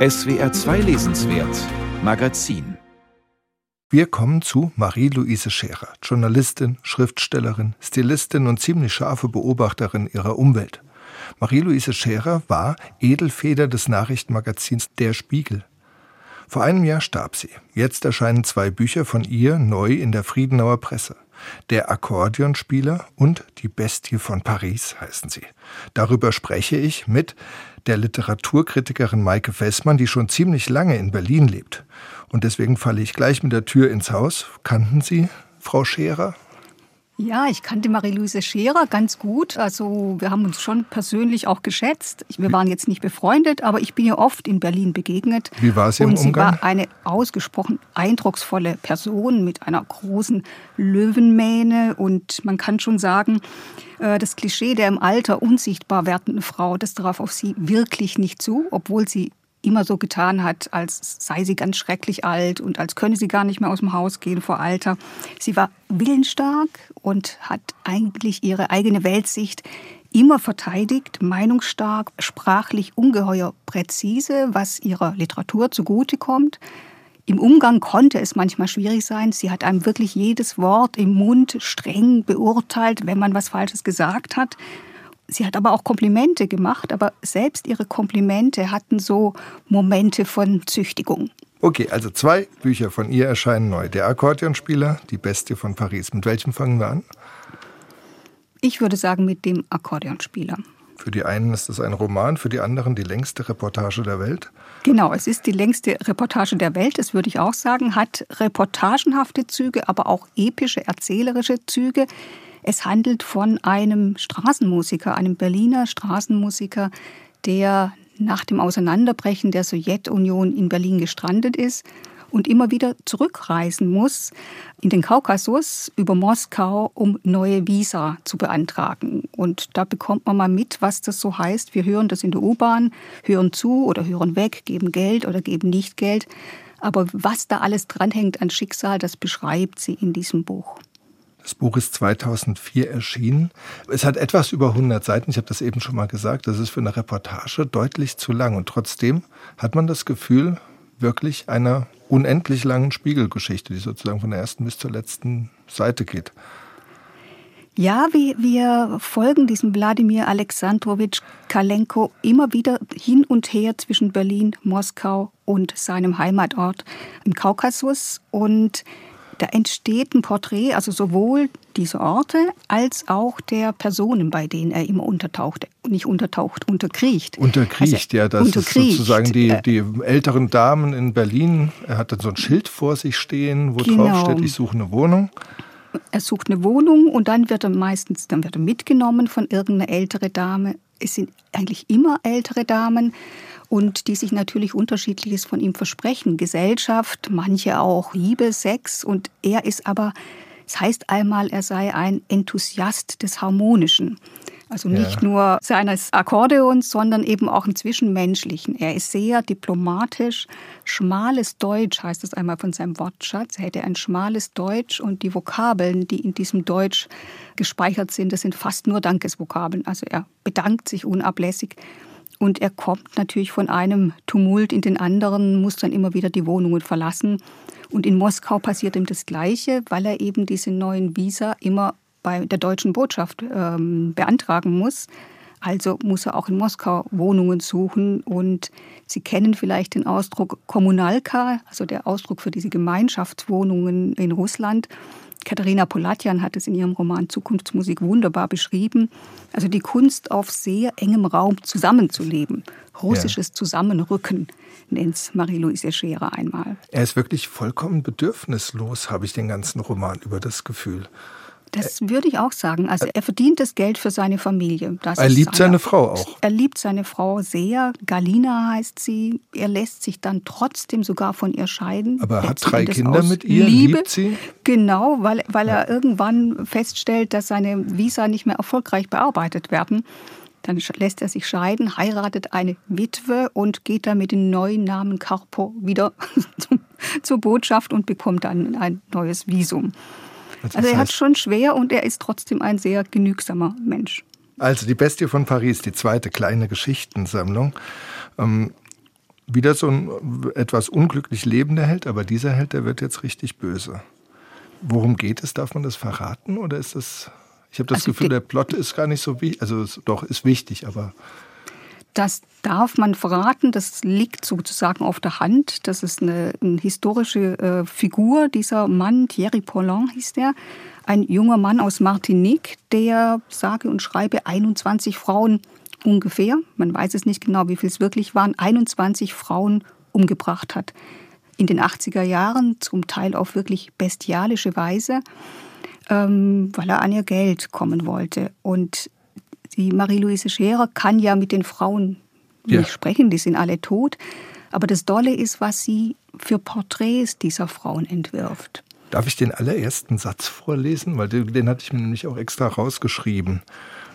SWR 2 Lesenswert Magazin wir kommen zu Marie-Louise Scherer, Journalistin, Schriftstellerin, Stilistin und ziemlich scharfe Beobachterin ihrer Umwelt. Marie-Louise Scherer war Edelfeder des Nachrichtenmagazins Der Spiegel. Vor einem Jahr starb sie. Jetzt erscheinen zwei Bücher von ihr neu in der Friedenauer Presse. Der Akkordeonspieler und Die Bestie von Paris heißen sie. Darüber spreche ich mit der Literaturkritikerin Maike Fessmann, die schon ziemlich lange in Berlin lebt. Und deswegen falle ich gleich mit der Tür ins Haus. Kannten Sie Frau Scherer? Ja, ich kannte Marie-Louise Scherer ganz gut. Also wir haben uns schon persönlich auch geschätzt. Wir waren jetzt nicht befreundet, aber ich bin ihr oft in Berlin begegnet. Wie war sie im Und sie Umgang? war eine ausgesprochen eindrucksvolle Person mit einer großen Löwenmähne. Und man kann schon sagen, äh, das Klischee der im Alter unsichtbar werdenden Frau, das traf auf sie wirklich nicht zu, obwohl sie immer so getan hat, als sei sie ganz schrecklich alt und als könne sie gar nicht mehr aus dem Haus gehen vor Alter. Sie war willensstark und hat eigentlich ihre eigene Weltsicht immer verteidigt, meinungsstark, sprachlich ungeheuer präzise, was ihrer Literatur zugutekommt. Im Umgang konnte es manchmal schwierig sein. Sie hat einem wirklich jedes Wort im Mund streng beurteilt, wenn man was Falsches gesagt hat. Sie hat aber auch Komplimente gemacht, aber selbst ihre Komplimente hatten so Momente von Züchtigung. Okay, also zwei Bücher von ihr erscheinen neu. Der Akkordeonspieler, Die Bestie von Paris. Mit welchem fangen wir an? Ich würde sagen mit dem Akkordeonspieler. Für die einen ist es ein Roman, für die anderen die längste Reportage der Welt. Genau, es ist die längste Reportage der Welt, das würde ich auch sagen, hat reportagenhafte Züge, aber auch epische, erzählerische Züge. Es handelt von einem Straßenmusiker, einem Berliner Straßenmusiker, der nach dem Auseinanderbrechen der Sowjetunion in Berlin gestrandet ist und immer wieder zurückreisen muss in den Kaukasus über Moskau, um neue Visa zu beantragen. Und da bekommt man mal mit, was das so heißt. Wir hören das in der U-Bahn, hören zu oder hören weg, geben Geld oder geben nicht Geld. Aber was da alles dranhängt an Schicksal, das beschreibt sie in diesem Buch. Das Buch ist 2004 erschienen. Es hat etwas über 100 Seiten. Ich habe das eben schon mal gesagt. Das ist für eine Reportage deutlich zu lang. Und trotzdem hat man das Gefühl, wirklich einer unendlich langen Spiegelgeschichte, die sozusagen von der ersten bis zur letzten Seite geht. Ja, wir, wir folgen diesem Wladimir Alexandrowitsch Kalenko immer wieder hin und her zwischen Berlin, Moskau und seinem Heimatort im Kaukasus. Und da entsteht ein Porträt, also sowohl dieser Orte als auch der Personen, bei denen er immer untertaucht. Nicht untertaucht, unterkriecht. Unterkriecht, Also, ja. Das unterkriecht. ist sozusagen die, Äh, die älteren Damen in Berlin. Er hat dann so ein Schild vor sich stehen, wo Genau. drauf steht, ich suche eine Wohnung. Er sucht eine Wohnung und dann wird er meistens dann wird er mitgenommen von irgendeiner ältere Dame. Es sind eigentlich immer ältere Damen und die sich natürlich unterschiedliches von ihm versprechen. Gesellschaft, manche auch Liebe, Sex und er ist aber, es heißt einmal, er sei ein Enthusiast des Harmonischen. Also nicht Ja. nur seines Akkordeons, sondern eben auch im Zwischenmenschlichen. Er ist sehr diplomatisch. Schmales Deutsch heißt es einmal von seinem Wortschatz. Er hätte ein schmales Deutsch und die Vokabeln, die in diesem Deutsch gespeichert sind, das sind fast nur Dankesvokabeln. Also er bedankt sich unablässig. Und er kommt natürlich von einem Tumult in den anderen, muss dann immer wieder die Wohnungen verlassen. Und in Moskau passiert ihm das Gleiche, weil er eben diese neuen Visa immer bei der deutschen Botschaft ähm, beantragen muss. Also muss er auch in Moskau Wohnungen suchen. Und Sie kennen vielleicht den Ausdruck Kommunalka, also der Ausdruck für diese Gemeinschaftswohnungen in Russland. Katharina Polatjan hat es in ihrem Roman Zukunftsmusik wunderbar beschrieben. Also die Kunst, auf sehr engem Raum zusammenzuleben. Russisches Zusammenrücken nennt es Marie-Louise Scherer einmal. Er ist wirklich vollkommen bedürfnislos, habe ich den ganzen Roman über das Gefühl. Das würde ich auch sagen. Also er verdient das Geld für seine Familie. Das Er liebt seine Frau auch. Er liebt seine Frau sehr. Galina heißt sie. Er lässt sich dann trotzdem sogar von ihr scheiden. Aber er hat drei Kinder mit ihr, Liebe. liebt sie. Genau, weil, weil er irgendwann feststellt, dass seine Visa nicht mehr erfolgreich bearbeitet werden. Dann lässt er sich scheiden, heiratet eine Witwe und geht dann mit dem neuen Namen Carpo wieder zur Botschaft und bekommt dann ein neues Visum. Das Also er hat schon schwer und er ist trotzdem ein sehr genügsamer Mensch. Also die Bestie von Paris, die zweite kleine Geschichtensammlung. Ähm, wieder so ein etwas unglücklich lebender Held, aber dieser Held, der wird jetzt richtig böse. Worum geht es? Darf man das verraten oder ist das? Ich habe das also Gefühl, der Plot ist gar nicht so wichtig. Also doch ist wichtig, aber das darf man verraten, das liegt sozusagen auf der Hand. Das ist eine, eine historische äh, Figur, dieser Mann, Thierry Paulin hieß der, ein junger Mann aus Martinique, der sage und schreibe 21 Frauen ungefähr, man weiß es nicht genau, wie viel es wirklich waren, 21 Frauen umgebracht hat. In den 80er Jahren, zum Teil auf wirklich bestialische Weise, ähm, weil er an ihr Geld kommen wollte. Und die Marie-Louise Scherer kann ja mit den Frauen ja. nicht sprechen, die sind alle tot. Aber das Dolle ist, was sie für Porträts dieser Frauen entwirft. Darf ich den allerersten Satz vorlesen? Weil den, den hatte ich mir nämlich auch extra rausgeschrieben.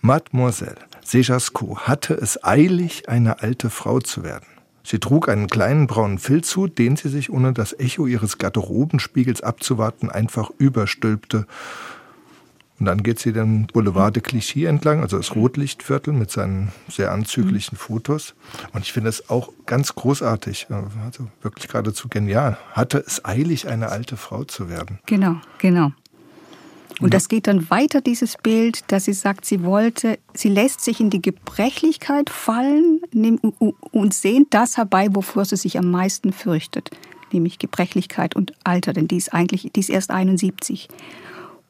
Mademoiselle Sejasco hatte es eilig, eine alte Frau zu werden. Sie trug einen kleinen braunen Filzhut, den sie sich, ohne das Echo ihres Garderobenspiegels abzuwarten, einfach überstülpte und dann geht sie den Boulevard de Clichy entlang, also das Rotlichtviertel mit seinen sehr anzüglichen mhm. Fotos. Und ich finde es auch ganz großartig, also wirklich geradezu genial. Hatte es eilig, eine alte Frau zu werden. Genau, genau. Und das geht dann weiter, dieses Bild, dass sie sagt, sie wollte, sie lässt sich in die Gebrechlichkeit fallen und sehnt das herbei, wovor sie sich am meisten fürchtet, nämlich Gebrechlichkeit und Alter, denn die ist eigentlich, die ist erst 71.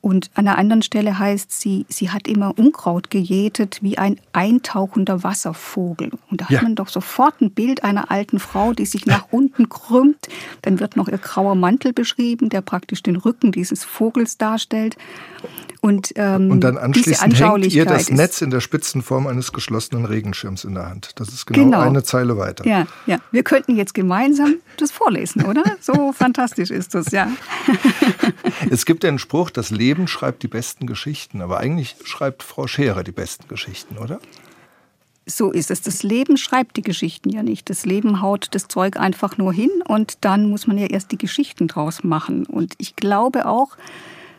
Und an einer anderen Stelle heißt sie, sie hat immer Unkraut gejätet wie ein eintauchender Wasservogel. Und da ja. hat man doch sofort ein Bild einer alten Frau, die sich nach unten krümmt. Dann wird noch ihr grauer Mantel beschrieben, der praktisch den Rücken dieses Vogels darstellt. Und, ähm, und dann anschließend hängt ihr das Netz in der Spitzenform eines geschlossenen Regenschirms in der Hand. Das ist genau, genau, eine Zeile weiter. Ja, ja. Wir könnten jetzt gemeinsam das vorlesen, oder? So fantastisch ist das, ja. es gibt den Spruch, das Leben schreibt die besten Geschichten, aber eigentlich schreibt Frau Scherer die besten Geschichten, oder? So ist es. Das Leben schreibt die Geschichten ja nicht. Das Leben haut das Zeug einfach nur hin und dann muss man ja erst die Geschichten draus machen. Und ich glaube auch,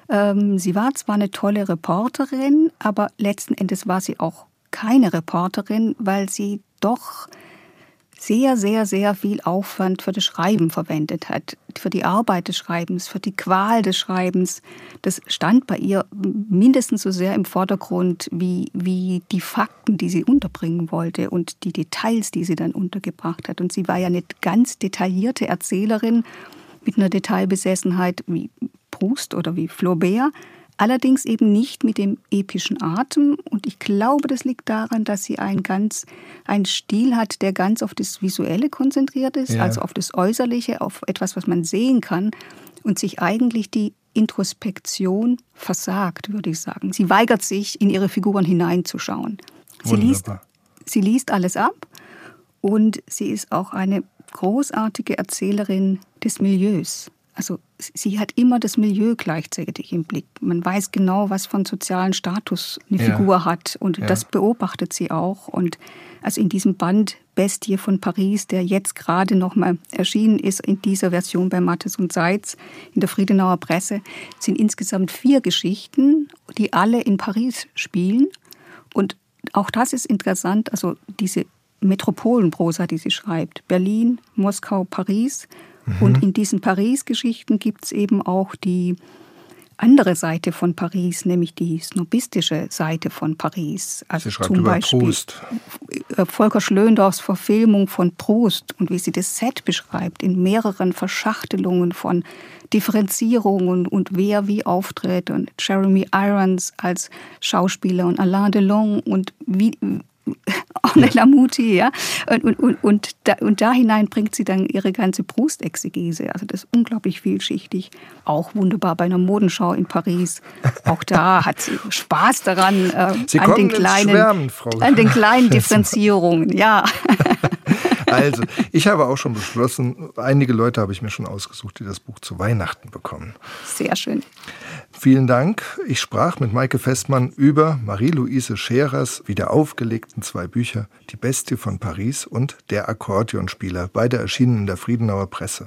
ähm, sie war zwar eine tolle Reporterin, aber letzten Endes war sie auch keine Reporterin, weil sie doch sehr, sehr, sehr viel Aufwand für das Schreiben verwendet hat, für die Arbeit des Schreibens, für die Qual des Schreibens. Das stand bei ihr mindestens so sehr im Vordergrund wie, wie die Fakten, die sie unterbringen wollte und die Details, die sie dann untergebracht hat. Und sie war ja eine ganz detaillierte Erzählerin mit einer Detailbesessenheit wie Proust oder wie Flaubert, allerdings eben nicht mit dem epischen Atem. Und ich glaube, das liegt daran, dass sie einen ganz, einen Stil hat, der ganz auf das Visuelle konzentriert ist, ja. also auf das Äußerliche, auf etwas, was man sehen kann und sich eigentlich die Introspektion versagt, würde ich sagen. Sie weigert sich, in ihre Figuren hineinzuschauen. Sie liest, sie liest alles ab und sie ist auch eine großartige Erzählerin des Milieus. Also sie hat immer das Milieu gleichzeitig im Blick. Man weiß genau, was von sozialen Status eine ja. Figur hat und ja. das beobachtet sie auch. Und also in diesem Band Bestie von Paris, der jetzt gerade noch mal erschienen ist in dieser Version bei Mattes und Seitz in der Friedenauer Presse, sind insgesamt vier Geschichten, die alle in Paris spielen. Und auch das ist interessant, also diese Metropolenprosa, die sie schreibt. Berlin, Moskau, Paris Mhm. Und in diesen Paris-Geschichten gibt es eben auch die andere Seite von Paris, nämlich die snobistische Seite von Paris. Also sie schreibt zum über Beispiel Proust. Äh, Volker Schlöndorfs Verfilmung von Proust und wie sie das Set beschreibt, in mehreren Verschachtelungen von Differenzierungen und wer wie auftritt und Jeremy Irons als Schauspieler und Alain Delon und wie, Ornella Muti, ja. Und, und, und, und, da, und da hinein bringt sie dann ihre ganze Brustexegese. Also das ist unglaublich vielschichtig. Auch wunderbar bei einer Modenschau in Paris. Auch da hat sie Spaß daran, äh, an, den kleinen, Schwärmen, an den kleinen Differenzierungen, ja. Also, ich habe auch schon beschlossen, einige Leute habe ich mir schon ausgesucht, die das Buch zu Weihnachten bekommen. Sehr schön. Vielen Dank. Ich sprach mit Maike Festmann über Marie-Louise Scherers wieder aufgelegten zwei Bücher, Die Bestie von Paris und Der Akkordeonspieler, beide erschienen in der Friedenauer Presse.